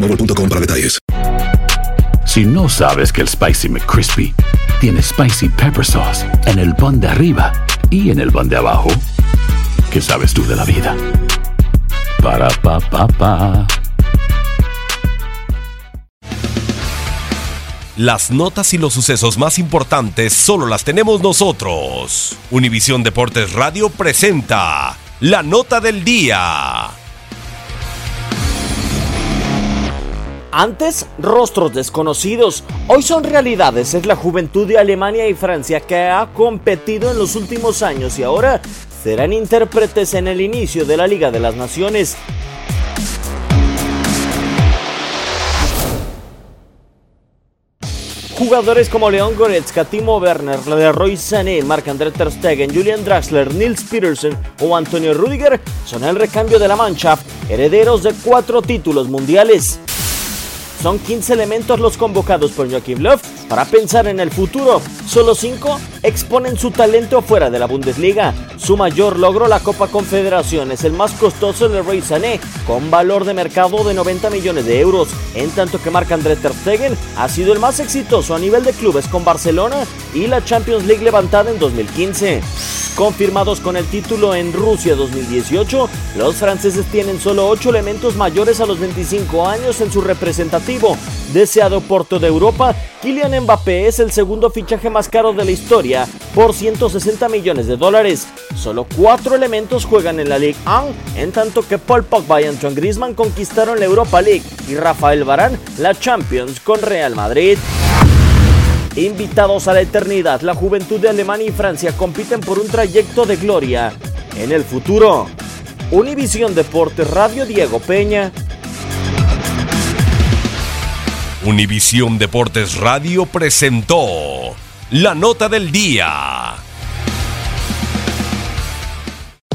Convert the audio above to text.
boostmobile.com para detalles. Si no sabes que el Spicy McCrispy tiene Spicy Pepper Sauce en el pan de arriba y en el pan de abajo, ¿qué sabes tú de la vida? Para, pa, pa. Las notas y los sucesos más importantes solo las tenemos nosotros. Univisión Deportes Radio presenta la nota del día. Antes, rostros desconocidos. Hoy son realidades. Es la juventud de Alemania y Francia que ha competido en los últimos años y ahora serán intérpretes en el inicio de la Liga de las Naciones. Jugadores como Leon Goretzka, Timo Werner, Leroy Sané, Marc-André Ter Stegen, Julian Draxler, Nils Petersen o Antonio Rudiger son el recambio de la Mannschaft, herederos de cuatro títulos mundiales. Son 15 elementos los convocados por Joachim Löw para pensar en el futuro. Solo 5 exponen su talento fuera de la Bundesliga. Su mayor logro, la Copa Confederación, es el más costoso de Rey Sané, con valor de mercado de 90 millones de euros, en tanto que Marc-André Ter Stegen ha sido el más exitoso a nivel de clubes con Barcelona y la Champions League levantada en 2015. Confirmados con el título en Rusia 2018, los franceses tienen solo 8 elementos mayores a los 25 años en su representativo. Deseado Porto de Europa, Kylian Mbappé es el segundo fichaje más caro de la historia por 160 millones de dólares. Solo 4 elementos juegan en la Ligue 1, en tanto que Paul Pogba y Antoine Griezmann conquistaron la Europa League y Rafael Varane la Champions con Real Madrid. Invitados a la eternidad, la juventud de Alemania y Francia compiten por un trayecto de gloria en el futuro. Univisión Deportes Radio Diego Peña. Univisión Deportes Radio presentó la nota del día.